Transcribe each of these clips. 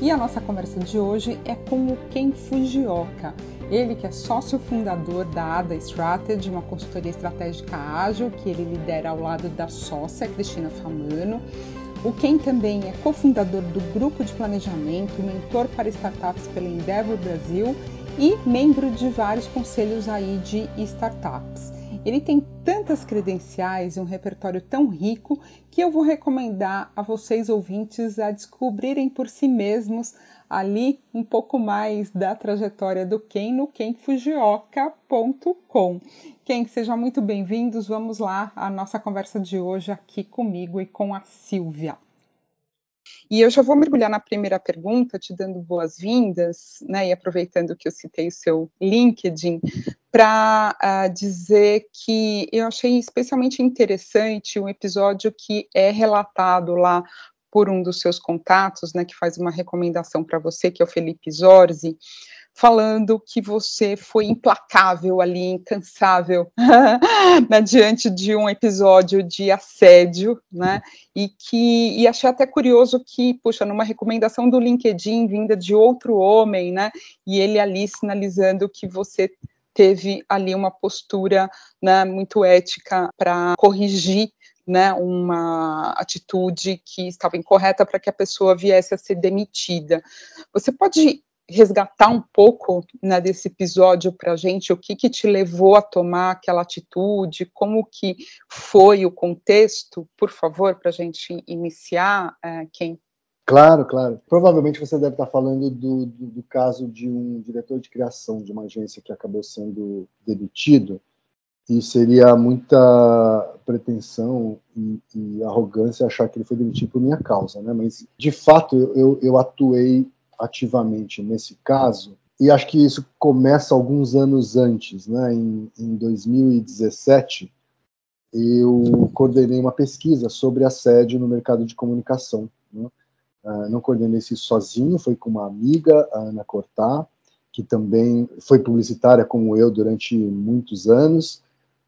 E a nossa conversa de hoje é com o Ken Fujioka. Ele que é sócio fundador da ADA Strategy, uma consultoria estratégica ágil que ele lidera ao lado da sócia Cristina Famano. O Ken também é cofundador do grupo de planejamento, mentor para startups pela Endeavor Brasil e membro de vários conselhos aí de startups. Ele tem tantas credenciais e um repertório tão rico que eu vou recomendar a vocês ouvintes a descobrirem por si mesmos ali um pouco mais da trajetória do Ken no kenfujioka.com. Ken, sejam muito bem-vindos. Vamos lá a nossa conversa de hoje aqui comigo e com a Silvia. E eu já vou mergulhar na primeira pergunta, te dando boas-vindas, né, e aproveitando que eu citei o seu LinkedIn, para uh, ah, dizer que eu achei especialmente interessante um episódio que é relatado lá por um dos seus contatos, né, que faz uma recomendação para você, que é o Felipe Zorzi, falando que você foi implacável ali, incansável, né, diante de um episódio de assédio, né, e que, e achei até curioso que, puxa, numa recomendação do LinkedIn vinda de outro homem, né, e ele ali sinalizando que você teve ali uma postura, né, muito ética para corrigir né, uma atitude que estava incorreta para que a pessoa viesse a ser demitida. Você pode resgatar um pouco né, desse episódio para a gente, o que, que te levou a tomar aquela atitude, como que foi o contexto, por favor, para a gente iniciar, é, quem? Claro, claro. Provavelmente você deve estar falando do, do, do, caso de um diretor de criação de uma agência que acabou sendo demitido, e seria muita pretensão e, e arrogância achar que ele foi demitido por minha causa, né? Mas, de fato, eu, eu atuei ativamente nesse caso, e acho que isso começa alguns anos antes, né? Em, em 2017, eu coordenei uma pesquisa sobre assédio no mercado de comunicação. Né? Uh, não coordenei isso sozinho, foi com uma amiga, a Ana Cortá, que também foi publicitária como eu durante muitos anos,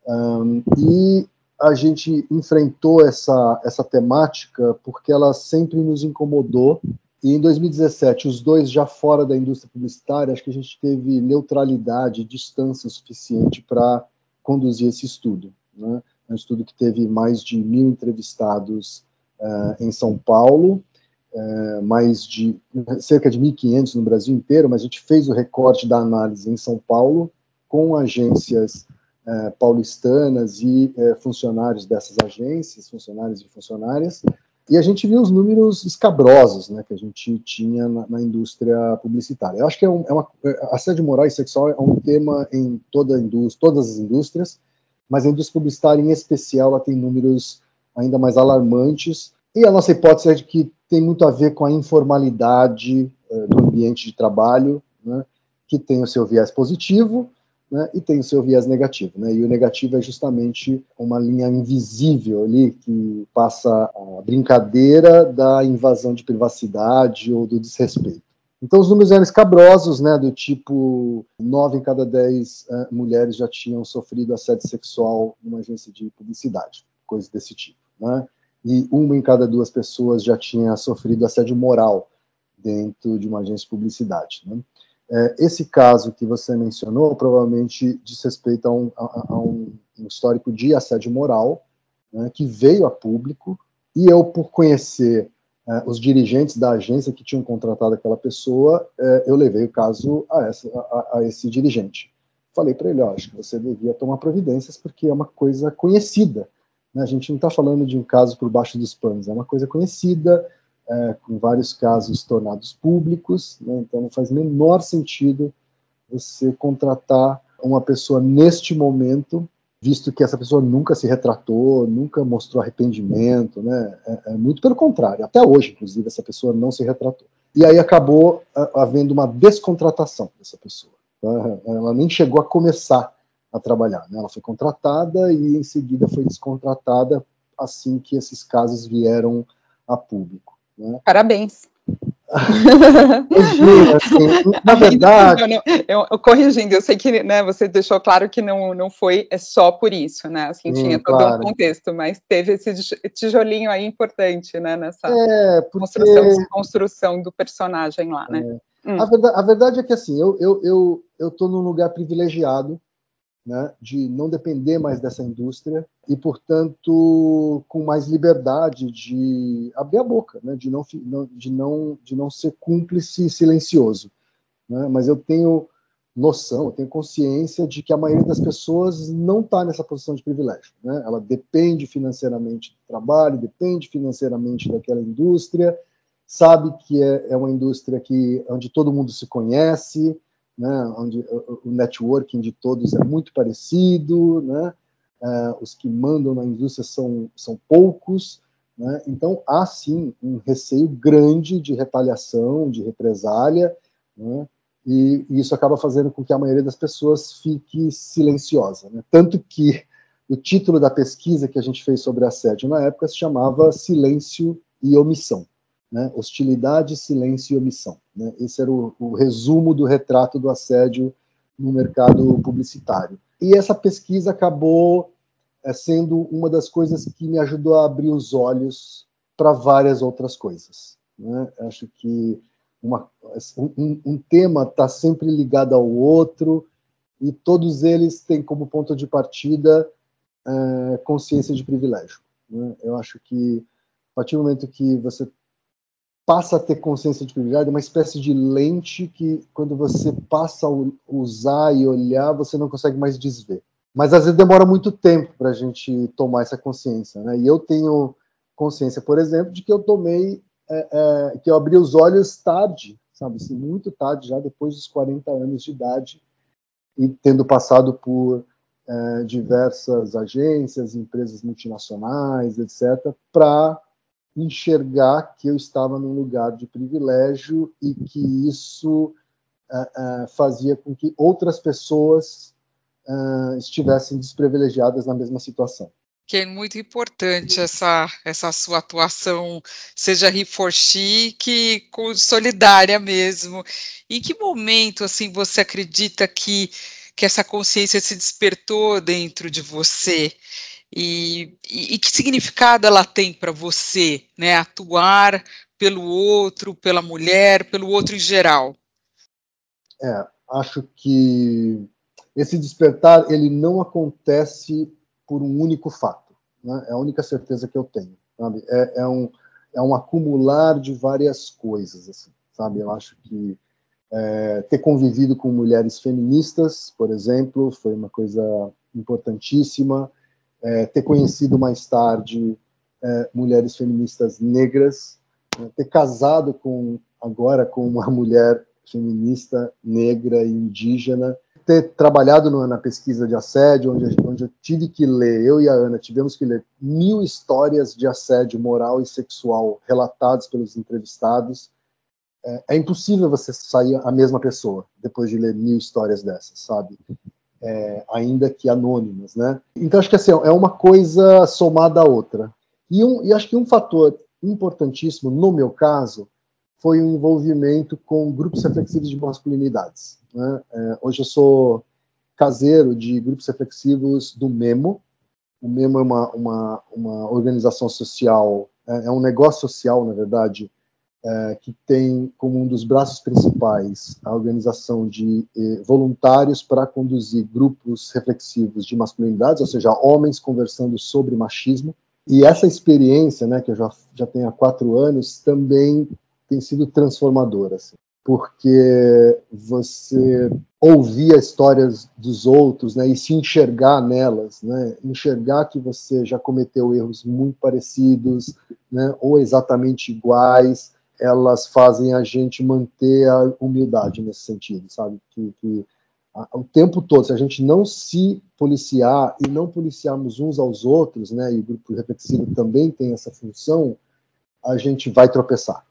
um, e a gente enfrentou essa, essa temática porque ela sempre nos incomodou e em 2017, os dois já fora da indústria publicitária, acho que a gente teve neutralidade, distância suficiente para conduzir esse estudo. Né? É um estudo que teve mais de mil entrevistados uh, em São Paulo, uh, mais de cerca de 1.500 no Brasil inteiro, mas a gente fez o recorte da análise em São Paulo com agências uh, paulistanas e funcionários dessas agências, funcionários e funcionárias, e a gente viu os números escabrosos né, que a gente tinha na, na indústria publicitária. Eu acho que é, um, é uma, assédio moral e sexual é um tema em toda indústria, todas as indústrias, mas a indústria publicitária em especial ela tem números ainda mais alarmantes. E a nossa hipótese é de que tem muito a ver com a informalidade eh, do ambiente de trabalho, né, que tem o seu viés positivo, né, e tem o seu viés negativo. Né, e o negativo é justamente uma linha invisível ali que passa a brincadeira da invasão de privacidade ou do desrespeito. Então, os números eram escabrosos, né, do tipo, nove em cada dez uh, mulheres já tinham sofrido assédio sexual numa agência de publicidade, coisas desse tipo. Né, e uma em cada duas pessoas já tinha sofrido assédio moral dentro de uma agência de publicidade. Né. É, esse caso que você mencionou provavelmente diz respeito a um, a, a um, histórico de assédio moral né, que veio a público e eu, por conhecer é, os dirigentes da agência que tinham contratado aquela pessoa, é, eu levei o caso a, essa, a, a esse dirigente. Falei para ele, ó, acho que você devia tomar providências porque é uma coisa conhecida. Né? A gente não está falando de um caso por baixo dos panos, é uma coisa conhecida, é, com vários casos tornados públicos, né? então não faz menor sentido você contratar uma pessoa neste momento, visto que essa pessoa nunca se retratou, nunca mostrou arrependimento, né? É, é muito pelo contrário, até hoje, inclusive, essa pessoa não se retratou. e aí acabou havendo uma descontratação dessa pessoa. Tá? Ela nem chegou a começar a trabalhar, né? ela foi contratada e em seguida foi descontratada assim que esses casos vieram a público. Né? Parabéns. assim, na verdade. Não, eu, eu, corrigindo, eu sei que né, você deixou claro que não, não foi é só por isso, né? Assim, Sim, tinha todo claro. um contexto, mas teve esse tijolinho aí importante, né? Nessa é, porque... construção, construção do personagem lá, né? É. Hum. A, verdade, a, verdade, é que assim, eu estou eu, eu, eu num lugar privilegiado né, de não depender mais dessa indústria e, portanto, com mais liberdade de abrir a boca, né, de, não, de, não, de não ser cúmplice silencioso. Né, mas eu tenho noção, eu tenho consciência de que a maioria das pessoas não está nessa posição de privilégio. Né, ela depende financeiramente do trabalho, depende financeiramente daquela indústria, sabe que é, é uma indústria que, onde todo mundo se conhece, né, onde o networking de todos é muito parecido, né, uh, os que mandam na indústria são, são poucos, né, então há sim um receio grande de retaliação, de represália, né, e, e, isso acaba fazendo com que a maioria das pessoas fique silenciosa. Né, tanto que o título da pesquisa que a gente fez sobre assédio na época se chamava Silêncio e Omissão né? hostilidade, silêncio e omissão. Né? Esse era o, o, resumo do retrato do assédio no mercado publicitário. E essa pesquisa acabou é, sendo uma das coisas que me ajudou a abrir os olhos para várias outras coisas. Né? Acho que uma, um, um tema está sempre ligado ao outro e todos eles têm como ponto de partida é, consciência de privilégio. Né? Eu acho que a partir do momento que você passa a ter consciência de privilégio, é uma espécie de lente que, quando você passa a usar e olhar, você não consegue mais desver. Mas às vezes demora muito tempo para a gente tomar essa consciência. Né? E eu tenho consciência, por exemplo, de que eu tomei, é, é, que eu abri os olhos tarde, sabe, assim, muito tarde, já depois dos 40 anos de idade, e tendo passado por é, diversas agências, empresas multinacionais, etc., para enxergar que eu estava num lugar de privilégio e que isso uh, uh, fazia com que outras pessoas uh, estivessem desprivilegiadas na mesma situação. Que é muito importante essa, essa sua atuação, seja reforchi que solidária mesmo. Em que momento assim você acredita que, que essa consciência se despertou dentro de você? E, e, que significado ela tem para você, né? Atuar pelo outro, pela mulher, pelo outro em geral? É, acho que esse despertar ele não acontece por um único fato. Né? É a única certeza que eu tenho. Sabe? É, é, um, é um acumular de várias coisas. Assim, sabe? Eu acho que é, ter convivido com mulheres feministas, por exemplo, foi uma coisa importantíssima é, ter conhecido mais tarde é, mulheres feministas negras, né, ter casado com agora com uma mulher feminista negra e indígena, ter trabalhado no, na pesquisa de assédio, onde, onde eu tive que ler, eu e a Ana tivemos que ler mil histórias de assédio moral e sexual relatadas pelos entrevistados. É, é impossível você sair a mesma pessoa depois de ler mil histórias dessas, sabe? É, ainda que anônimas, né? Então acho que assim é uma coisa somada à outra. E, um, e acho que um fator importantíssimo no meu caso foi o envolvimento com grupos reflexivos de masculinidades. Né? É, hoje eu sou caseiro de grupos reflexivos do Memo. O Memo é uma, uma, uma organização social, é, é um negócio social, na verdade, é, que tem como um dos braços principais a organização de eh, voluntários para conduzir grupos reflexivos de masculinidades, ou seja, homens conversando sobre machismo. E essa experiência, né, que eu já, já tenho há quatro anos, também tem sido transformadora, assim, porque você ouvir as histórias dos outros né, e se enxergar nelas, né, enxergar que você já cometeu erros muito parecidos né, ou exatamente iguais, elas fazem a gente manter a humildade nesse sentido, sabe? Que, que a, o tempo todo, se a gente não se policiar e não policiarmos uns aos outros, né? E o grupo reflexivo também tem essa função, a gente vai tropeçar.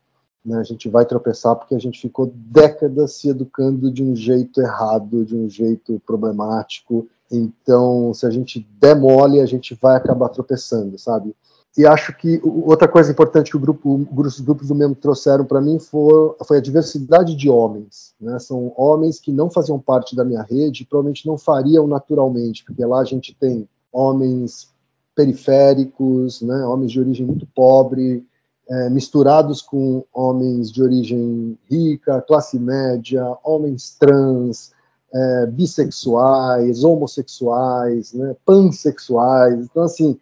né, a gente vai tropeçar porque a gente ficou décadas se educando de um jeito errado, de um jeito problemático. Então, se a gente der mole, a gente vai acabar tropeçando, sabe? E acho que outra coisa importante que o grupo, os grupos do mesmo trouxeram para mim foi, foi a diversidade de homens. Né? São homens que não faziam parte da minha rede, provavelmente não fariam naturalmente, porque lá a gente tem homens periféricos, né? homens de origem muito pobre, é, misturados com homens de origem rica, classe média, homens trans, é, bissexuais, homossexuais, né? pansexuais. Então, assim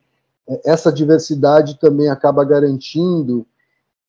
essa diversidade também acaba garantindo,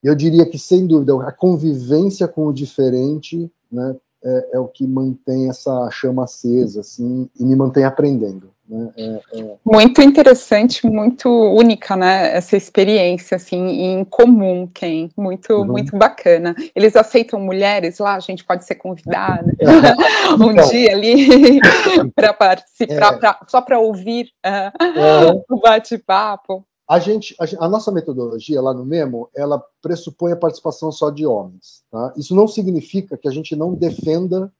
eu diria que sem dúvida, a convivência com o diferente, né, é, é o que mantém essa chama acesa, assim, e me mantém aprendendo. Né? É, é... Muito interessante, muito única, né? Essa experiência, assim, em comum, Ken. Muito, uhum. muito bacana. Eles aceitam mulheres lá? A gente pode ser convidada um então, dia ali para participar, é. pra, só para ouvir uh, o bate-papo. A gente, a, a, nossa metodologia lá no Memo, ela pressupõe a participação só de homens. Tá? Isso não significa que a gente não defenda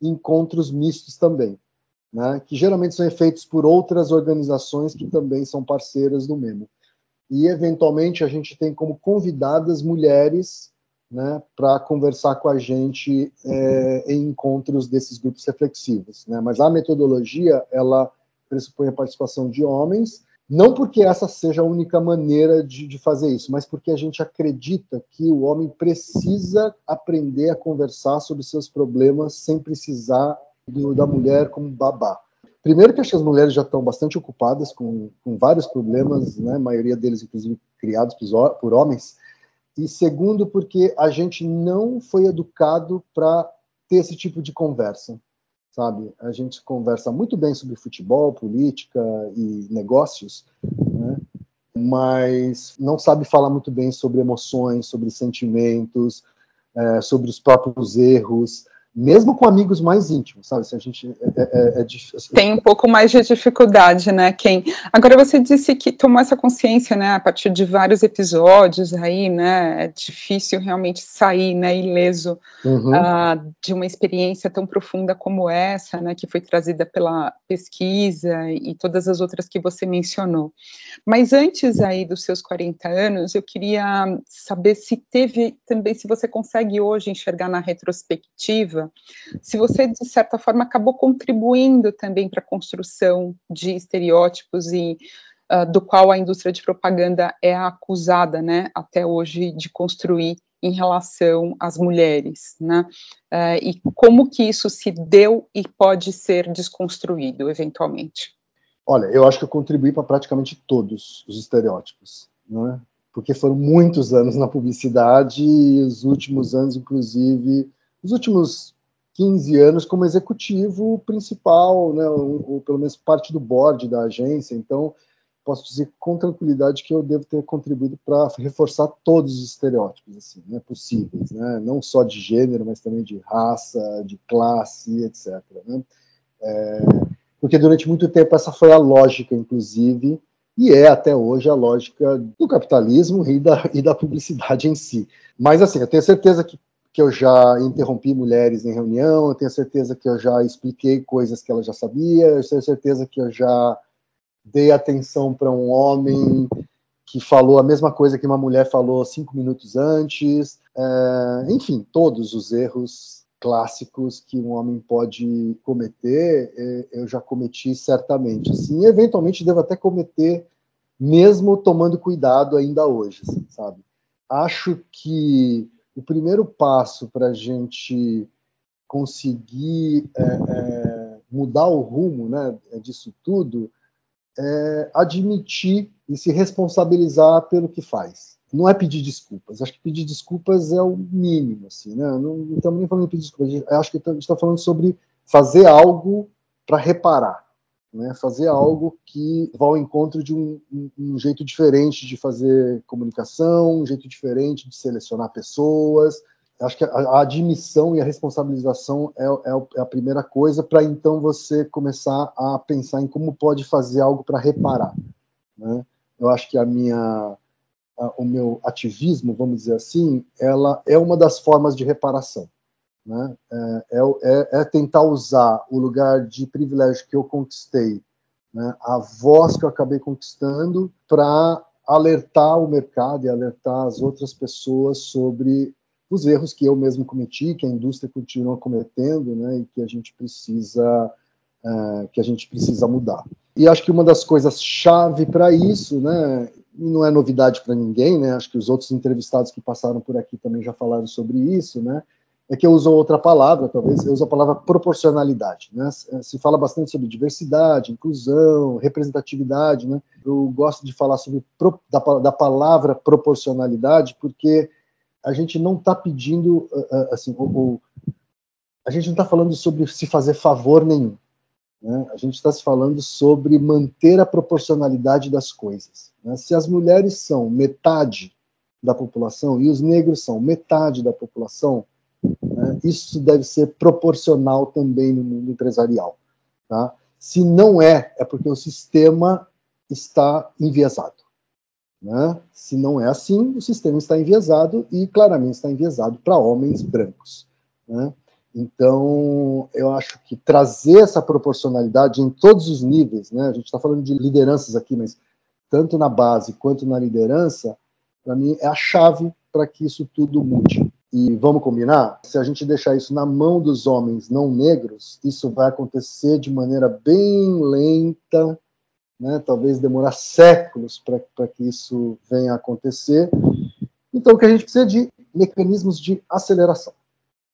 encontros mistos também né, que geralmente são feitos por outras organizações que também são parceiras do Memo. E, eventualmente, a gente tem como convidadas mulheres né, para conversar com a gente é, em encontros desses grupos reflexivos. Né? Mas a metodologia, ela pressupõe a participação de homens, não porque essa seja a única maneira de, de, fazer isso, mas porque a gente acredita que o homem precisa aprender a conversar sobre seus problemas sem precisar do, da mulher como babá. Primeiro que acho que as mulheres já estão bastante ocupadas com, com vários problemas, né, a maioria deles, inclusive, criados por, por homens. E segundo, porque a gente não foi educado para ter esse tipo de conversa, sabe? A gente conversa muito bem sobre futebol, política e negócios, né? mas não sabe falar muito bem sobre emoções, sobre sentimentos, é, sobre os próprios erros, mesmo com amigos mais íntimos, sabe? Se a gente é, é, é, é difícil. Tem um pouco mais de dificuldade, né, Ken? Agora você disse que tomou essa consciência, né, a partir de vários episódios aí, né? É difícil realmente sair, né, ileso uhum. uh, de uma experiência tão profunda como essa, né, que foi trazida pela pesquisa e todas as outras que você mencionou. Mas antes aí dos seus 40 anos, eu queria saber se teve também, se você consegue hoje enxergar na retrospectiva se você, de certa forma, acabou contribuindo também para a construção de estereótipos e uh, do qual a indústria de propaganda é acusada, né, até hoje, de construir em relação às mulheres, né? Uh, e como que isso se deu e pode ser desconstruído eventualmente? Olha, eu acho que eu contribuí para praticamente todos os estereótipos, né? Porque foram muitos anos na publicidade e os últimos anos, inclusive, os últimos 15 anos como executivo principal, né, ou, ou, pelo menos parte do board da agência. Então, posso dizer com tranquilidade que eu devo ter contribuído para reforçar todos os estereótipos assim, né, possíveis, né, não só de gênero, mas também de raça, de classe, etc. Né. É, porque durante muito tempo essa foi a lógica, inclusive, e é até hoje a lógica do capitalismo e da, e da publicidade em si. Mas assim, eu tenho certeza que que eu já interrompi mulheres em reunião, eu tenho certeza que eu já expliquei coisas que ela já sabia, eu tenho certeza que eu já dei atenção para um homem que falou a mesma coisa que uma mulher falou cinco minutos antes. É, enfim, todos os erros clássicos que um homem pode cometer, é, eu já cometi certamente. Assim, eventualmente devo até cometer, mesmo tomando cuidado ainda hoje, assim, sabe? Acho que o primeiro passo para a gente conseguir é, é, mudar o rumo né, disso tudo é admitir e se responsabilizar pelo que faz. Não é pedir desculpas. Acho que pedir desculpas é o mínimo, assim, né? Não, estamos nem falando de pedir desculpas. Acho que a gente está falando sobre fazer algo para reparar né, fazer algo que vá ao encontro de um, um, um, jeito diferente de fazer comunicação, um jeito diferente de selecionar pessoas. Acho que a, a admissão e a responsabilização é, é, é a primeira coisa para então você começar a pensar em como pode fazer algo para reparar. Né? Eu acho que a minha o meu ativismo, vamos dizer assim, ela é uma das formas de reparação. Né? É, é, é, tentar usar o lugar de privilégio que eu conquistei, né? a voz que eu acabei conquistando, para alertar o mercado e alertar as outras pessoas sobre os erros que eu mesmo cometi, que a indústria continua cometendo, né, e que a gente precisa é, que a gente precisa mudar. E acho que uma das coisas chave para isso, né, não é novidade para ninguém, né, acho que os outros entrevistados que passaram por aqui também já falaram sobre isso, né, é que eu uso outra palavra, talvez, eu uso a palavra proporcionalidade, né, se fala bastante sobre diversidade, inclusão, representatividade, né, eu gosto de falar sobre da, da palavra proporcionalidade porque a gente não está pedindo, assim, a gente não está falando sobre se fazer favor nenhum. Né? A gente está se falando sobre manter a proporcionalidade das coisas. Né? Se as mulheres são metade da população e os negros são metade da população, né? isso deve ser proporcional também no mundo empresarial. Tá? Se não é, é porque o sistema está enviesado. Né? Se não é assim, o sistema está enviesado e claramente está enviesado para homens brancos. Né? Então, eu acho que trazer essa proporcionalidade em todos os níveis, né? a gente está falando de lideranças aqui, mas tanto na base quanto na liderança, para mim é a chave para que isso tudo mude. E vamos combinar? Se a gente deixar isso na mão dos homens não negros, isso vai acontecer de maneira bem lenta, né? talvez demorar séculos para que isso venha a acontecer. Então, o que a gente precisa é de mecanismos de aceleração.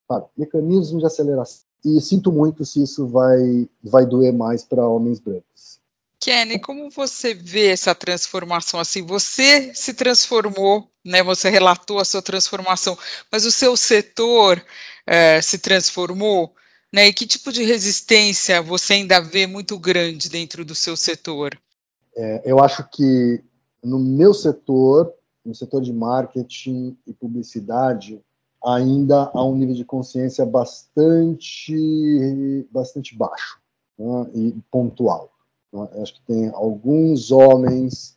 Sabe? Mecanismos de aceleração. E sinto muito se isso vai, vai doer mais para homens brancos. Kenny, como você vê essa transformação assim? Você se transformou, né? Você relatou a sua transformação, mas o seu setor é, se transformou. Né? E que tipo de resistência você ainda vê muito grande dentro do seu setor? É, eu acho que no meu setor, no setor de marketing e publicidade, ainda há um nível de consciência bastante, bastante baixo né? e pontual. Né? Acho que tem alguns homens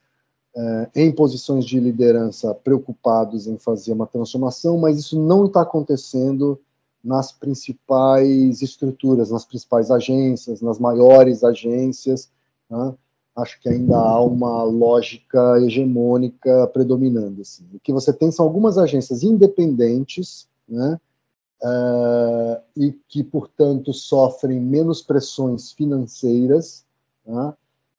é, em posições de liderança preocupados em fazer uma transformação, mas isso não está acontecendo nas principais estruturas, nas principais agências, nas maiores agências. Né? Acho que ainda há uma lógica hegemônica predominando. Assim. O que você tem são algumas agências independentes, né? Uh, e que, portanto, sofrem menos pressões financeiras né?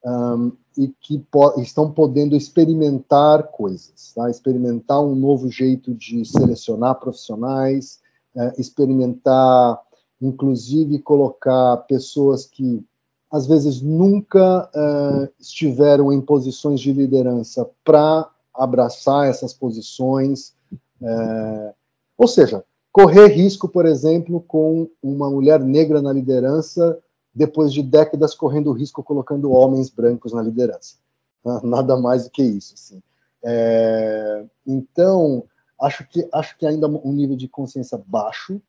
um, e que po estão podendo experimentar coisas, tá? experimentar um novo jeito de selecionar profissionais, é, experimentar, inclusive colocar pessoas que às vezes nunca é, estiveram em posições de liderança para abraçar essas posições, é, ou seja, correr risco, por exemplo, com uma mulher negra na liderança depois de décadas correndo risco colocando homens brancos na liderança. Nada mais do que isso. Assim. É, então, acho que, acho que ainda um nível de consciência baixo.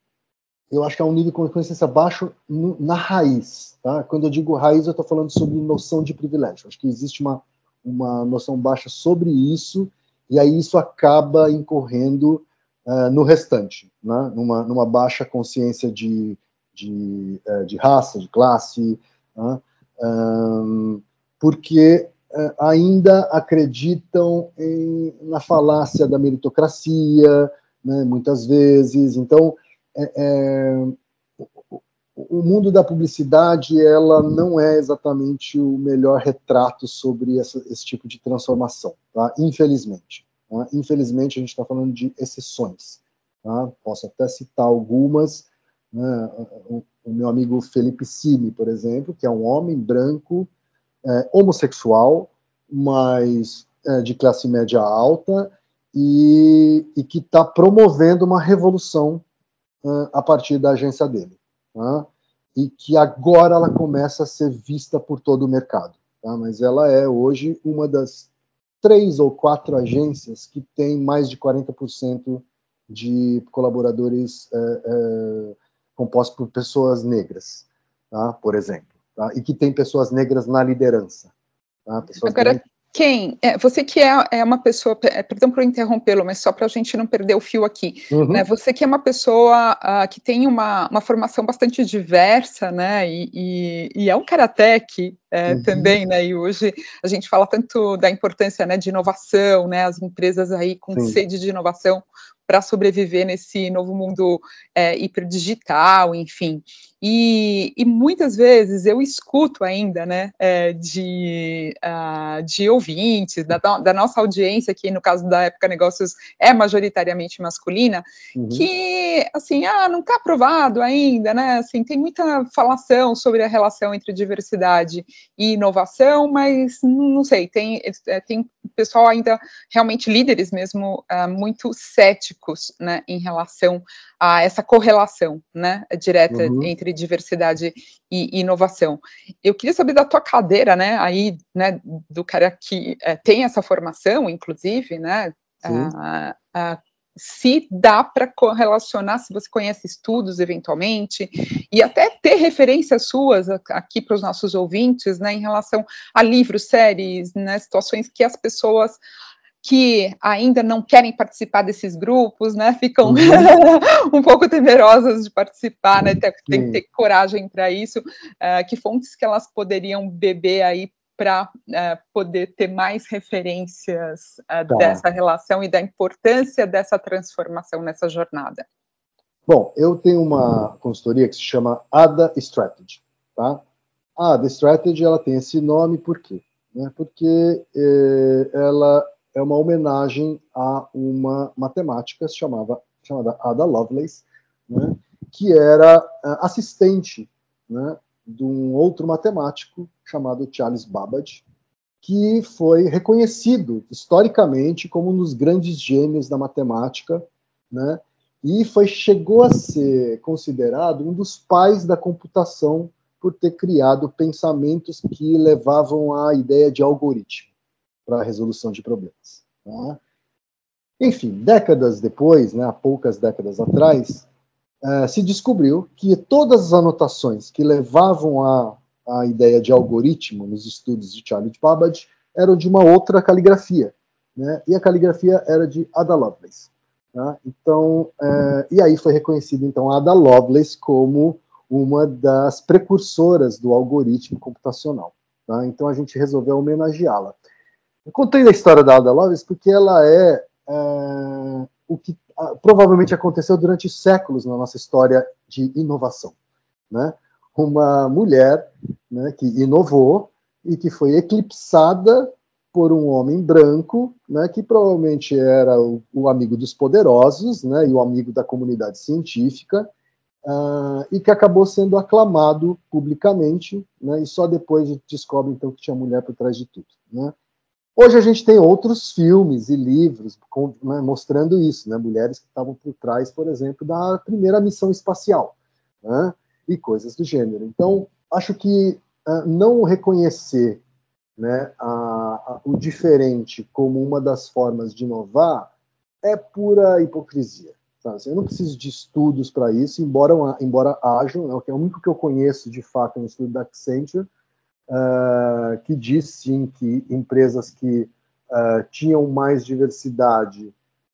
Eu acho que é um nível de consciência baixo no, na raiz. Tá? Quando eu digo raiz, eu estou falando sobre noção de privilégio. Acho que existe uma, uma noção baixa sobre isso, e aí isso acaba incorrendo uh, no restante, né? numa, numa baixa consciência de, de, uh, de raça, de classe, um, porque é, ainda acreditam em, na falácia da meritocracia, né, muitas vezes. Então, é, é, o mundo da publicidade ela não é exatamente o melhor retrato sobre essa, esse tipo de transformação, tá? infelizmente. Tá? Infelizmente, a gente está falando de exceções. Tá? Posso até citar algumas. Né? O, meu amigo Felipe Cime, por exemplo, que é um homem branco é, homossexual, mas é, de classe média alta, e, e que está promovendo uma revolução uh, a partir da agência dele. Tá? E que agora ela começa a ser vista por todo o mercado. Tá? Mas ela é hoje uma das três ou quatro agências que tem mais de 40% de colaboradores é, é, compostos por pessoas negras, tá? por exemplo tá? e que tem pessoas negras na liderança. Tá? Agora, quem? É, você que é, é, uma pessoa, é, perdão por interrompê-lo, mas só para a gente não perder o fio aqui. Uhum. Né, você que é uma pessoa uh, que tem uma, uma formação bastante diversa, né? E, e, e é um karatec é, uhum. também, né? E hoje a gente fala tanto da importância né, de inovação, né? As empresas aí com Sim. sede de inovação para sobreviver nesse novo mundo é, hiperdigital, enfim. E, e, muitas vezes eu escuto ainda, né, é, de, uh, de ouvintes, da, da, nossa audiência, que no caso da Época Negócios é majoritariamente masculina, uhum. que, assim, ah, não está aprovado ainda, né, assim, tem muita falação sobre a relação entre diversidade e inovação, mas não sei, tem, é, tem pessoal ainda, realmente líderes mesmo, uh, muito céticos, né, em relação a essa correlação, né, direta uhum. entre diversidade e, inovação. Eu queria saber da tua cadeira, né, aí, né, do cara que é, tem essa formação, inclusive, né, a, a, se dá para correlacionar, se você conhece estudos eventualmente, e até ter referências suas aqui para os nossos ouvintes, né, em relação a livros, séries, né, situações que as pessoas que ainda não querem participar desses grupos, né, ficam uhum. um pouco temerosas de participar, né, tem, tem que ter coragem para isso, uh, que fontes que elas poderiam beber aí para uh, eh, poder ter mais referências uh, tá. dessa relação e da importância dessa transformação nessa jornada? Bom, eu tenho uma consultoria que se chama ADA Strategy, tá? A ADA Strategy, ela tem esse nome por quê? Né, porque eh, ela é uma homenagem a uma matemática chamava, chamada Ada Lovelace, né, que era uh, assistente né, de um outro matemático chamado Charles Babbage, que foi reconhecido historicamente como um dos grandes gênios da matemática, né, e foi chegou a ser considerado um dos pais da computação por ter criado pensamentos que levavam à ideia de algoritmo para a resolução de problemas. Tá? Enfim, décadas depois, né, poucas décadas atrás, uh, se descobriu que todas as anotações que levavam à, à ideia de algoritmo nos estudos de Charles Babbage eram de uma outra caligrafia, né, e a caligrafia era de Ada Lovelace. Tá? Então, uh, e aí foi reconhecido então Ada Lovelace como uma das precursoras do algoritmo computacional. Tá? Então a gente resolveu homenageá-la. Eu contei a história da Ada Lovelace porque ela é, é o que provavelmente aconteceu durante séculos na nossa história de inovação. Né? Uma mulher né, que inovou e que foi eclipsada por um homem branco, né, que provavelmente era o, o amigo dos poderosos né, e o amigo da comunidade científica, uh, e que acabou sendo aclamado publicamente, né, e só depois descobre então que tinha mulher por trás de tudo. Né. Hoje a gente tem outros filmes e livros com, né, mostrando isso, né, mulheres que estavam por trás, por exemplo, da primeira missão espacial, né, e coisas do gênero. Então, acho que uh, não reconhecer né, a, a, o diferente como uma das formas de inovar é pura hipocrisia. Assim, eu não preciso de estudos para isso, embora, embora hajam, é o único que eu conheço de fato é estudo da Accenture, uh, que diz sim que empresas que uh, tinham mais diversidade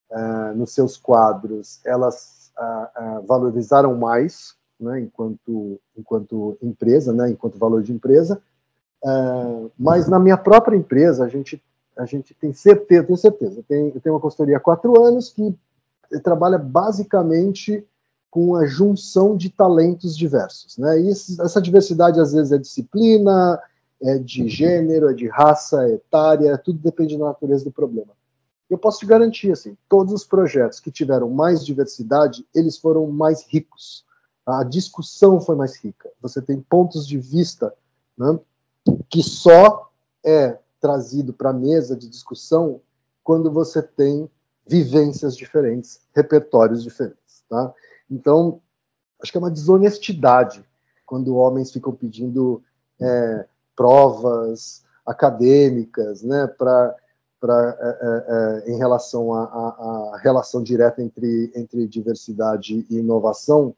uh, nos seus quadros, elas valorizaram mais, né, enquanto enquanto empresa, né, enquanto valor de empresa. mas na minha própria empresa a gente a gente tem certeza, tenho certeza. Eu tenho, eu tenho uma consultoria há quatro anos que trabalha basicamente com a junção de talentos diversos. Né? E essa diversidade, às vezes, é disciplina, é de gênero, é de raça, é etária, tudo depende da natureza do problema. Eu posso te garantir, assim, todos os projetos que tiveram mais diversidade, eles foram mais ricos. A discussão foi mais rica. Você tem pontos de vista né, que só é trazido para a mesa de discussão quando você tem vivências diferentes, repertórios diferentes. Tá? Então, acho que é uma desonestidade quando homens ficam pedindo é, provas acadêmicas, né, para é, é, é, em relação à relação direta entre, entre diversidade e inovação,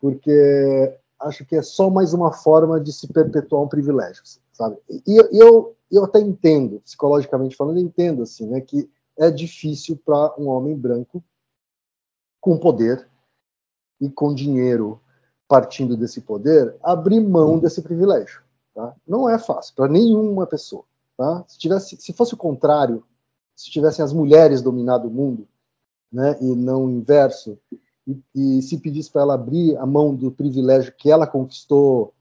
porque acho que é só mais uma forma de se perpetuar um privilégio, sabe? E, eu, eu até entendo, psicologicamente falando, entendo assim, né, que é difícil para um homem branco com poder e com dinheiro partindo desse poder abrir mão desse privilégio. Tá? Não é fácil para nenhuma pessoa. Tá? Se, tivesse, se fosse o contrário, se tivessem as mulheres dominado o mundo, né, e não o inverso, e, e se pedisse para ela abrir a mão do privilégio que ela conquistou.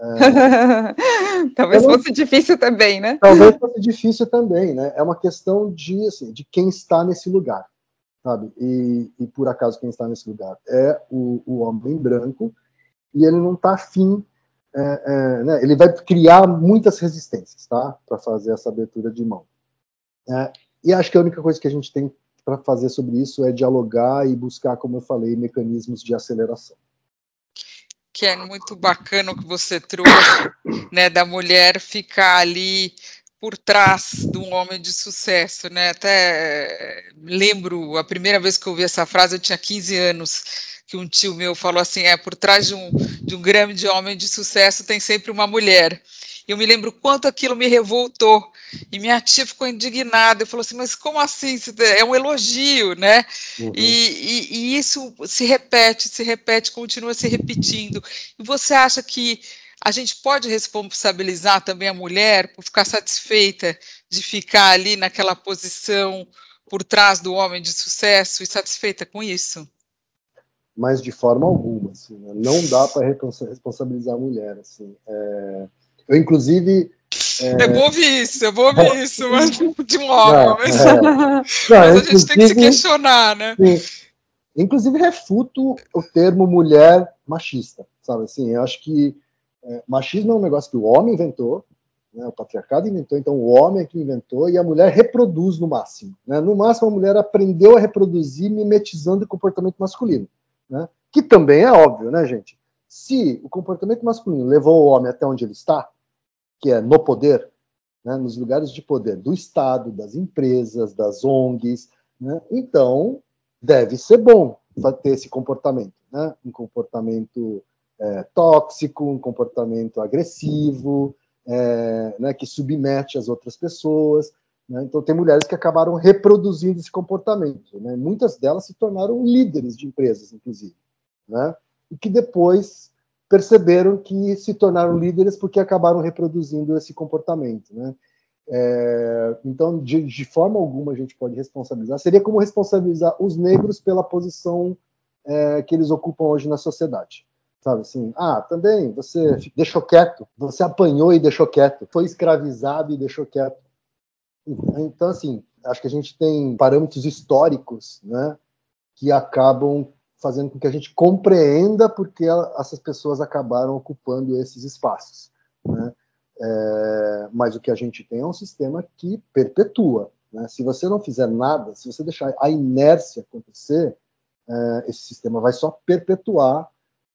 É, talvez ela, fosse difícil também, né? Talvez fosse difícil também, né? É uma questão de, assim, de quem está nesse lugar, sabe? E, e por acaso quem está nesse lugar é o, o homem branco e ele não está afim, é, é, né? ele vai criar muitas resistências, tá? Para fazer essa abertura de mão. É, e acho que a única coisa que a gente tem para fazer sobre isso é dialogar e buscar, como eu falei, mecanismos de aceleração. Que é muito bacana o que você trouxe, né, da mulher ficar ali por trás de um homem de sucesso, né? Até lembro a primeira vez que eu ouvi essa frase, eu tinha 15 anos, que um tio meu falou assim: é por trás de um, de um grande homem de sucesso tem sempre uma mulher. Eu me lembro quanto aquilo me revoltou. E minha tia ficou indignada. Eu falou assim: mas como assim? É um elogio, né? Uhum. E, e, e, isso se repete, se repete, continua se repetindo. E você acha que a gente pode responsabilizar também a mulher por ficar satisfeita de ficar ali naquela posição por trás do homem de sucesso e satisfeita com isso? Mas de forma alguma, assim, né? não dá para responsabilizar a mulher. Assim, é eu, inclusive. É, é bom ouvir isso, é bom ouvir isso, mas de um. Mas, é. não, mas a gente tem que se questionar, né? Sim. Inclusive, refuto o termo mulher machista, sabe? Assim, eu acho que é, machismo é um negócio que o homem inventou, né, o patriarcado inventou, então o homem é que inventou, e a mulher reproduz no máximo. Né? No máximo, a mulher aprendeu a reproduzir mimetizando o comportamento masculino, né? que também é óbvio, né, gente? Se o comportamento masculino levou o homem até onde ele está, que é no poder, né, nos lugares de poder do Estado, das empresas, das ONGs, né, então deve ser bom ter esse comportamento, né, um comportamento é, tóxico, um comportamento agressivo, é, né, que submete as outras pessoas. Né, então, tem mulheres que acabaram reproduzindo esse comportamento. Né, muitas delas se tornaram líderes de empresas, inclusive, né, e que depois perceberam que se tornaram líderes porque acabaram reproduzindo esse comportamento, né? É, então, de, de, forma alguma a gente pode responsabilizar. Seria como responsabilizar os negros pela posição é, que eles ocupam hoje na sociedade. Sabe assim, ah, também você deixou quieto, você apanhou e deixou quieto, foi escravizado e deixou quieto. Então, assim, acho que a gente tem parâmetros históricos, né, que acabam fazendo com que a gente compreenda porque essas pessoas acabaram ocupando esses espaços. Né? É, mas o que a gente tem é um sistema que perpetua. Né? Se você não fizer nada, se você deixar a inércia acontecer, é, esse sistema vai só perpetuar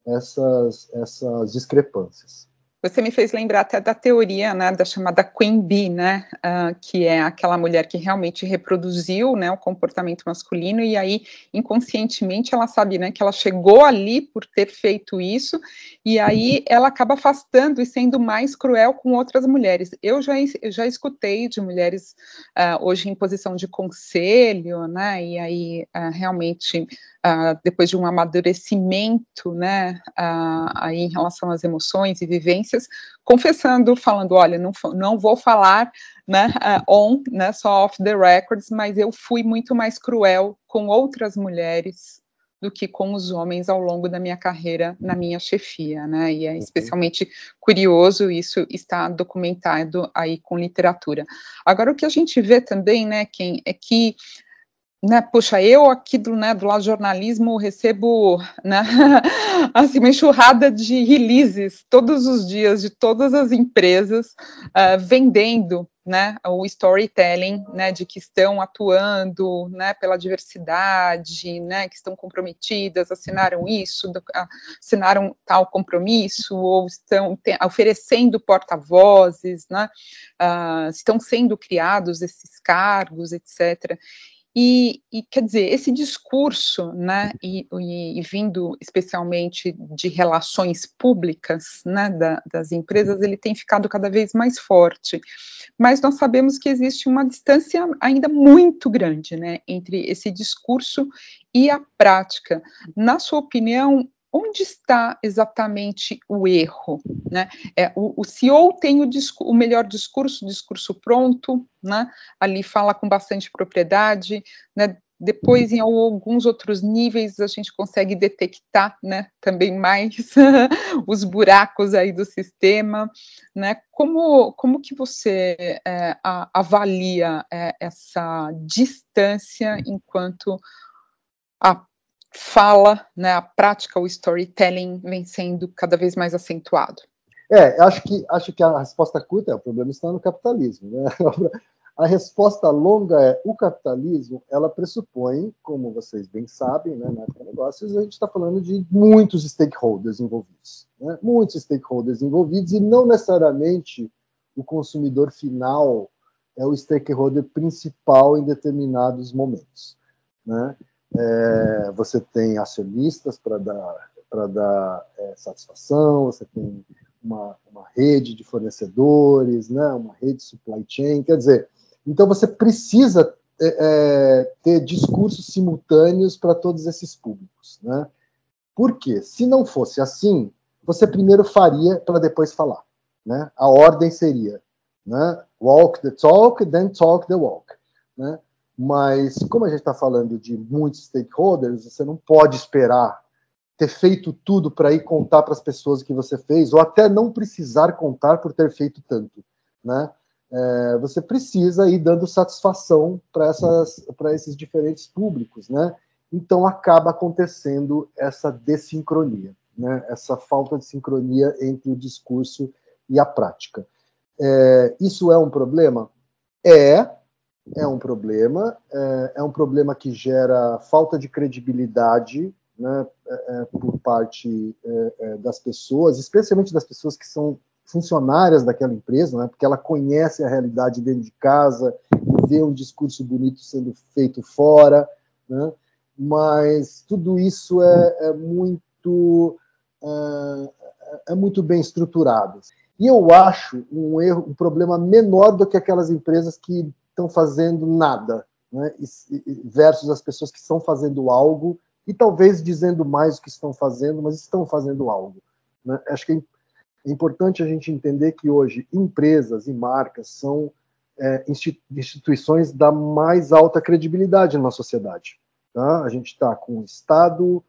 essas, essas discrepâncias. Você me fez lembrar até da teoria, né, da chamada Queen Bee, né, uh, que é aquela mulher que realmente reproduziu, né, o comportamento masculino e aí inconscientemente ela sabe, né, que ela chegou ali por ter feito isso e aí ela acaba afastando e sendo mais cruel com outras mulheres. Eu já, eu já escutei de mulheres uh, hoje em posição de conselho, né, e aí uh, realmente Uh, depois de um amadurecimento, né, uh, aí em relação às emoções e vivências, confessando, falando, olha, não, não vou falar, né, uh, on, né, só off the records, mas eu fui muito mais cruel com outras mulheres do que com os homens ao longo da minha carreira na minha chefia, né, e é especialmente curioso, isso está documentado aí com literatura. Agora, o que a gente vê também, né, quem é que né, puxa, eu aqui do, né, do lado do jornalismo recebo né, assim, uma enxurrada de releases todos os dias de todas as empresas uh, vendendo né, o storytelling né, de que estão atuando né, pela diversidade, né, que estão comprometidas, assinaram isso, assinaram tal compromisso, ou estão oferecendo porta-vozes, né, uh, estão sendo criados esses cargos, etc. E, e, quer dizer, esse discurso, né, e, e, e vindo especialmente de relações públicas, né, da, das empresas, ele tem ficado cada vez mais forte. Mas nós sabemos que existe uma distância ainda muito grande, né, entre esse discurso e a prática. Na sua opinião, onde está exatamente o erro? Né? É, o, o CEO tem o, o, melhor discurso, o discurso pronto, né? ali fala com bastante propriedade, né? depois em alguns outros níveis a gente consegue detectar né, também mais os buracos aí do sistema, né? Como, como que você é, a, avalia é, essa distância enquanto a fala, né, a prática, o storytelling vem sendo cada vez mais acentuado? É, acho que acho que a resposta curta é o problema está no capitalismo. Né? A resposta longa é o capitalismo, ela pressupõe, como vocês bem sabem, né, na negócios, a gente está falando de muitos stakeholders envolvidos, né? muitos stakeholders envolvidos e não necessariamente o consumidor final é o stakeholder principal em determinados momentos, né? É, você tem acionistas para dar, para dar é, satisfação, você tem uma, uma rede de fornecedores, né, uma rede de supply chain, quer dizer, então você precisa é, é ter discursos simultâneos para todos esses públicos, né? Por quê? Se não fosse assim, você primeiro faria para depois falar, né? A ordem seria, né? Walk the talk, then talk the walk, né? Mas, como a gente está falando de muitos stakeholders, você não pode esperar ter feito tudo para ir contar para as pessoas o que você fez, ou até não precisar contar por ter feito tanto. Né? É, você precisa ir dando satisfação para esses diferentes públicos. Né? Então, acaba acontecendo essa desincronia, né? essa falta de sincronia entre o discurso e a prática. É, isso é um problema? É, é um problema, é, é um problema que gera falta de credibilidade né, é, é por parte é, é, das pessoas, especialmente das pessoas que são funcionárias daquela empresa, né, porque ela conhece a realidade dentro de casa vê um discurso bonito sendo feito fora, né, mas tudo isso é, é muito é, muito bem estruturado. E eu acho um erro, um problema menor do que aquelas empresas que estão fazendo nada, né? versus as pessoas que estão fazendo algo e talvez dizendo mais o que estão fazendo, mas estão fazendo algo. Né? Acho que é importante a gente entender que hoje empresas e marcas são é, instituições da mais alta credibilidade na sociedade. Tá? A gente está com o Estado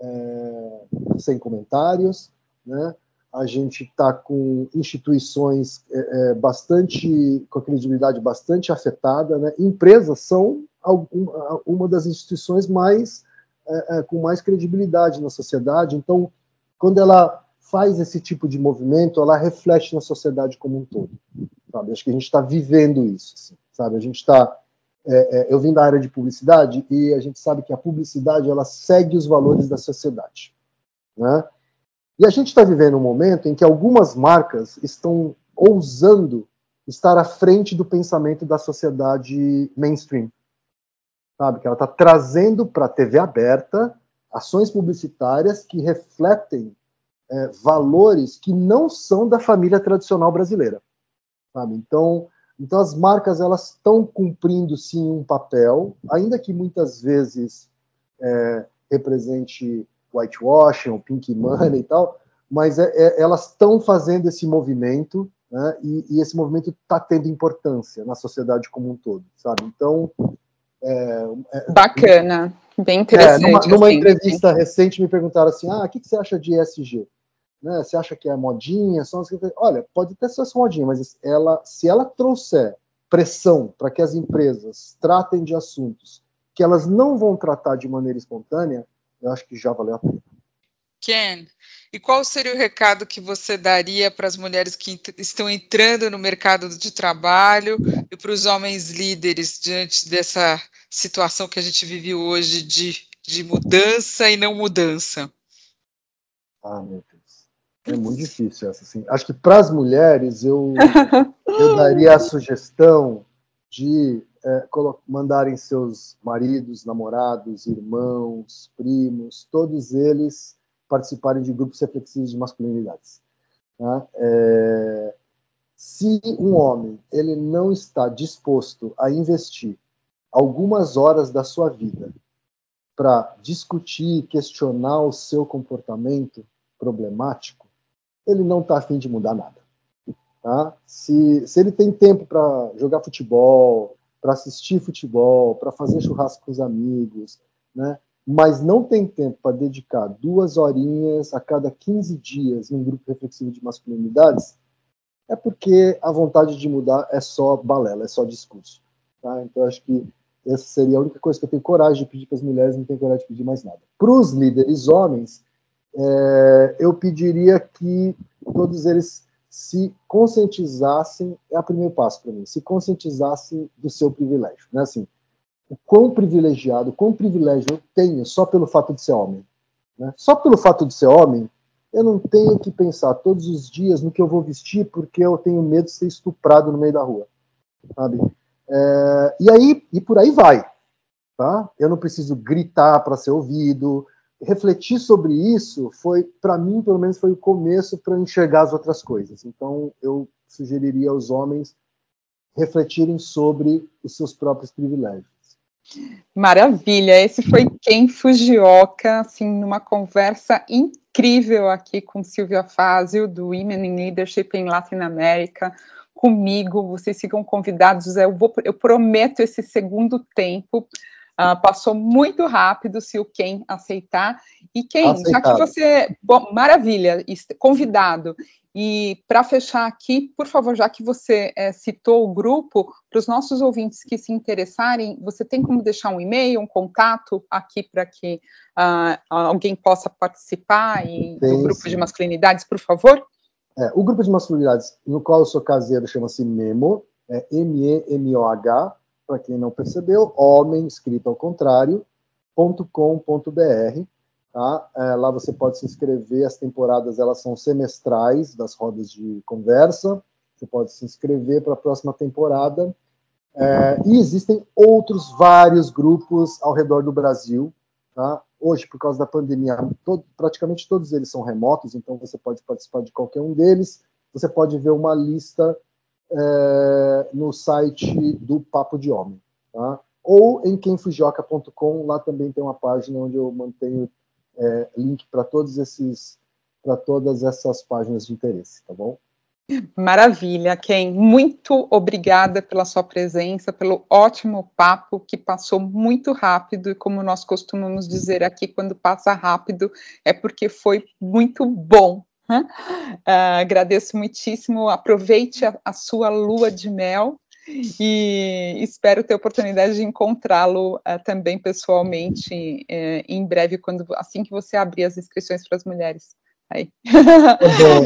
é, sem comentários, né? A gente está com instituições é, é, bastante, com a credibilidade bastante afetada, né? Empresas são algum, uma das instituições mais é, é, com mais credibilidade na sociedade. Então, quando ela faz esse tipo de movimento, ela reflete na sociedade como um todo. Sabe? Acho que a gente está vivendo isso, assim, sabe? A gente está é, é, eu vim da área de publicidade e a gente sabe que a publicidade ela segue os valores da sociedade, né? E a gente está vivendo um momento em que algumas marcas estão ousando estar à frente do pensamento da sociedade mainstream. Sabe? Que ela está trazendo para a TV aberta ações publicitárias que refletem é, valores que não são da família tradicional brasileira. Sabe? Então, então as marcas elas estão cumprindo sim um papel, ainda que muitas vezes é, represente whitewashing, ou pink money e tal, mas é, é, elas estão fazendo esse movimento, né, e, e esse movimento está tendo importância na sociedade como um todo, sabe? Então, é, é bacana, bem interessante. É, numa, numa assim, entrevista sim. recente me perguntaram assim, ah, o que, que você acha de ESG? Né, você acha que é modinha? São as... Olha, pode até ser essa modinha, mas ela, se ela trouxer pressão para que as empresas tratem de assuntos que elas não vão tratar de maneira espontânea, eu acho que já valeu a pena. Ken, e qual seria o recado que você daria para as mulheres que estão entrando no mercado de trabalho e para os homens líderes diante dessa situação que a gente vive hoje de, de mudança e não mudança? Ah, meu Deus. É muito difícil essa. Assim. Acho que para as mulheres eu, eu daria a sugestão de é, mandarem seus maridos, namorados, irmãos, primos, todos eles participarem de grupos reflexivos de masculinidades. Tá? É, se um homem ele não está disposto a investir algumas horas da sua vida para discutir, questionar o seu comportamento problemático, ele não está afim de mudar nada. Tá? Se, se ele tem tempo para jogar futebol, para assistir futebol, para fazer churrasco com os amigos, né? mas não tem tempo para dedicar duas horinhas a cada 15 dias em um grupo reflexivo de masculinidades, é porque a vontade de mudar é só balela, é só discurso. Tá? Então, acho que essa seria a única coisa que eu tenho coragem de pedir para as mulheres, não tenho coragem de pedir mais nada. Para os líderes homens, é, eu pediria que todos eles se conscientizassem, é o primeiro passo para mim, se conscientizassem do seu privilégio. Né? Assim, o quão privilegiado, o quão privilégio eu tenho só pelo fato de ser homem. Né? Só pelo fato de ser homem, eu não tenho que pensar todos os dias no que eu vou vestir porque eu tenho medo de ser estuprado no meio da rua. Sabe? É, e aí, e por aí vai. Tá? Eu não preciso gritar para ser ouvido, refletir sobre isso foi, para mim, pelo menos, foi o começo para enxergar as outras coisas. Então, eu sugeriria aos homens refletirem sobre os seus próprios privilégios. Maravilha, esse foi Ken Fujioka, assim, numa conversa incrível aqui com Silvia Fazio, do Women in Leadership em Latin América, comigo, vocês ficam convidados, eu, vou, eu prometo esse segundo tempo, Uh, passou muito rápido, se o Ken aceitar. E Ken, já que você. Bom, maravilha, convidado. E para fechar aqui, por favor, já que você é, citou o grupo, para os nossos ouvintes que se interessarem, você tem como deixar um e-mail, um contato aqui para que uh, alguém possa participar e, do grupo sim. de masculinidades, por favor? É, o grupo de masculinidades, no qual eu sou caseiro, chama-se MEMO, é M-E-M-O-H, para quem não percebeu, homem, escrito ao contrário, .com.br. Tá? É, lá você pode se inscrever, as temporadas elas são semestrais, das rodas de conversa, você pode se inscrever para a próxima temporada. É, e existem outros vários grupos ao redor do Brasil. Tá? Hoje, por causa da pandemia, todo, praticamente todos eles são remotos, então você pode participar de qualquer um deles. Você pode ver uma lista é, no site do Papo de Homem, tá? Ou em quemfujioca.com, lá também tem uma página onde eu mantenho é, link para todos esses, para todas essas páginas de interesse, tá bom? Maravilha, Ken. Muito obrigada pela sua presença, pelo ótimo papo que passou muito rápido e como nós costumamos dizer aqui, quando passa rápido é porque foi muito bom. Uh, agradeço muitíssimo. Aproveite a, a, sua lua de mel e espero ter oportunidade de encontrá-lo uh, também pessoalmente uh, em breve, quando assim que você abrir as inscrições para as mulheres. Aí. Tá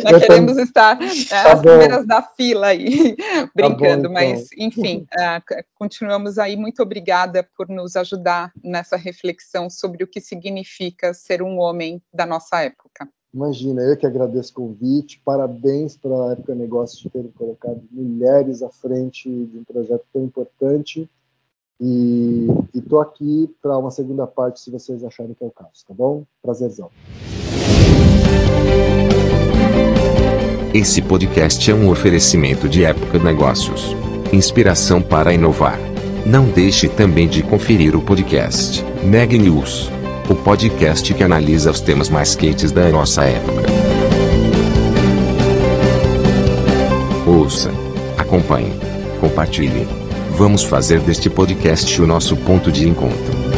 Nós queremos tô... estar tá as bom. primeiras da fila aí, brincando, tá bom, então. mas enfim, uh, continuamos aí. Muito obrigada por nos ajudar nessa reflexão sobre o que significa ser um homem da nossa época. Imagina, eu que agradeço o convite, parabéns para a Época Negócios de terem colocado mulheres à frente de um projeto tão importante. E estou aqui para uma segunda parte, se vocês acharem que é o caso, tá bom? Prazerzão. Esse podcast é um oferecimento de Época Negócios. Inspiração para inovar. Não deixe também de conferir o podcast Neg News o podcast que analisa os temas mais quentes da nossa época. Ouça, acompanhe, compartilhe. Vamos fazer deste podcast o nosso ponto de encontro.